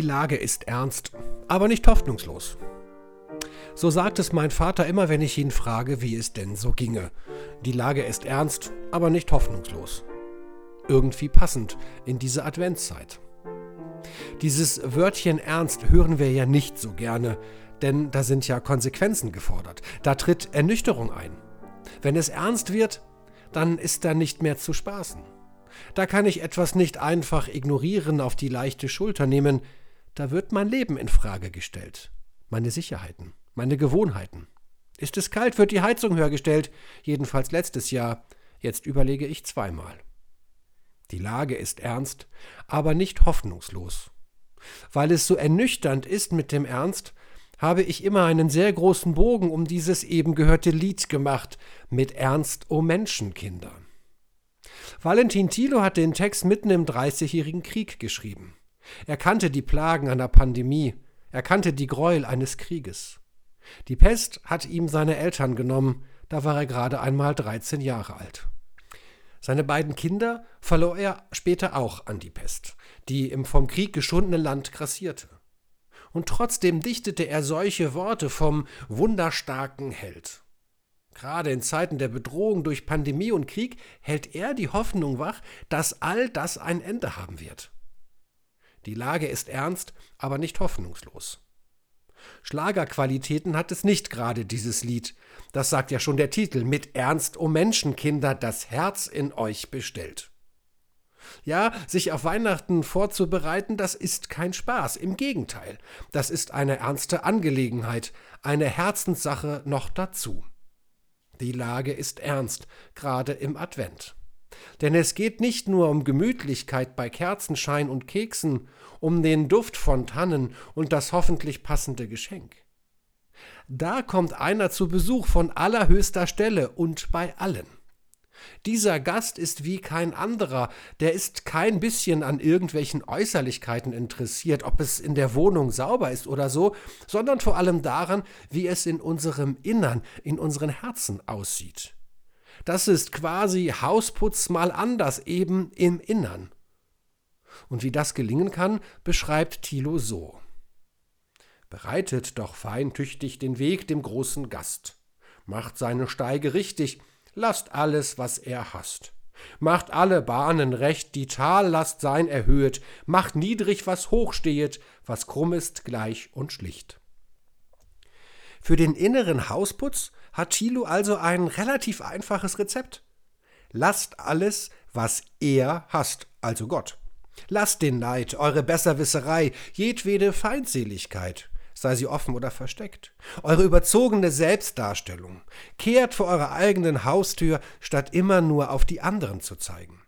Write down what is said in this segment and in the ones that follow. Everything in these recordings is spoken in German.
Lage ist ernst, aber nicht hoffnungslos. So sagt es mein Vater immer, wenn ich ihn frage, wie es denn so ginge. Die Lage ist ernst, aber nicht hoffnungslos. Irgendwie passend in diese Adventszeit. Dieses Wörtchen ernst hören wir ja nicht so gerne, denn da sind ja Konsequenzen gefordert. Da tritt Ernüchterung ein. Wenn es ernst wird, dann ist da nicht mehr zu spaßen. Da kann ich etwas nicht einfach ignorieren, auf die leichte Schulter nehmen, da wird mein Leben in Frage gestellt, meine Sicherheiten, meine Gewohnheiten. Ist es kalt, wird die Heizung höher gestellt, jedenfalls letztes Jahr, jetzt überlege ich zweimal. Die Lage ist ernst, aber nicht hoffnungslos. Weil es so ernüchternd ist mit dem Ernst, habe ich immer einen sehr großen Bogen um dieses eben gehörte Lied gemacht mit Ernst o Menschenkinder. Valentin Thilo hat den Text mitten im Dreißigjährigen Krieg geschrieben. Er kannte die Plagen einer Pandemie, er kannte die Gräuel eines Krieges. Die Pest hat ihm seine Eltern genommen, da war er gerade einmal 13 Jahre alt. Seine beiden Kinder verlor er später auch an die Pest, die im vom Krieg geschundene Land grassierte. Und trotzdem dichtete er solche Worte vom wunderstarken Held. Gerade in Zeiten der Bedrohung durch Pandemie und Krieg hält er die Hoffnung wach, dass all das ein Ende haben wird. Die Lage ist ernst, aber nicht hoffnungslos. Schlagerqualitäten hat es nicht gerade, dieses Lied. Das sagt ja schon der Titel. Mit Ernst, o Menschenkinder, das Herz in euch bestellt. Ja, sich auf Weihnachten vorzubereiten, das ist kein Spaß. Im Gegenteil, das ist eine ernste Angelegenheit, eine Herzenssache noch dazu. Die Lage ist ernst, gerade im Advent. Denn es geht nicht nur um Gemütlichkeit bei Kerzenschein und Keksen, um den Duft von Tannen und das hoffentlich passende Geschenk. Da kommt einer zu Besuch von allerhöchster Stelle und bei allen. Dieser Gast ist wie kein anderer, der ist kein bisschen an irgendwelchen Äußerlichkeiten interessiert, ob es in der Wohnung sauber ist oder so, sondern vor allem daran, wie es in unserem Innern, in unseren Herzen aussieht. Das ist quasi Hausputz mal anders, eben im Innern. Und wie das gelingen kann, beschreibt Thilo so. Bereitet doch feintüchtig den Weg dem großen Gast, macht seine Steige richtig, lasst alles, was er hasst. Macht alle Bahnen recht, die Tallast sein erhöhet, macht niedrig, was hoch stehet, was krumm ist, gleich und schlicht. Für den inneren Hausputz hat Thilo also ein relativ einfaches Rezept. Lasst alles, was er hasst, also Gott. Lasst den Neid, eure Besserwisserei, jedwede Feindseligkeit sei sie offen oder versteckt. Eure überzogene Selbstdarstellung. Kehrt vor eurer eigenen Haustür, statt immer nur auf die anderen zu zeigen.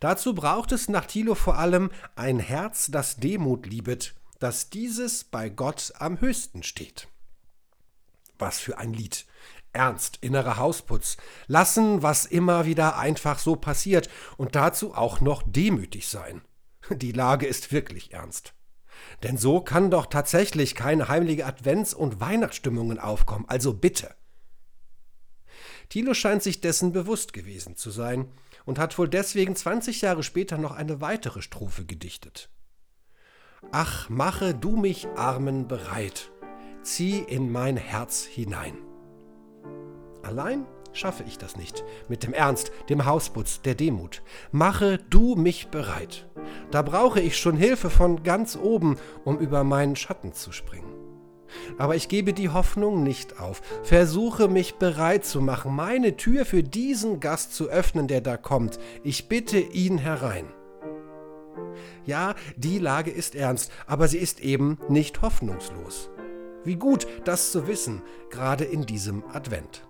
Dazu braucht es nach Thilo vor allem ein Herz, das Demut liebet, dass dieses bei Gott am höchsten steht. Was für ein Lied. Ernst, innerer Hausputz. Lassen, was immer wieder einfach so passiert und dazu auch noch demütig sein. Die Lage ist wirklich ernst. Denn so kann doch tatsächlich keine heimliche Advents- und Weihnachtsstimmungen aufkommen, also bitte. Thilo scheint sich dessen bewusst gewesen zu sein und hat wohl deswegen 20 Jahre später noch eine weitere Strophe gedichtet. Ach, mache du mich Armen bereit, zieh in mein Herz hinein. Allein schaffe ich das nicht. Mit dem Ernst, dem Hausputz, der Demut. Mache du mich bereit. Da brauche ich schon Hilfe von ganz oben, um über meinen Schatten zu springen. Aber ich gebe die Hoffnung nicht auf. Versuche mich bereit zu machen, meine Tür für diesen Gast zu öffnen, der da kommt. Ich bitte ihn herein. Ja, die Lage ist ernst, aber sie ist eben nicht hoffnungslos. Wie gut, das zu wissen, gerade in diesem Advent.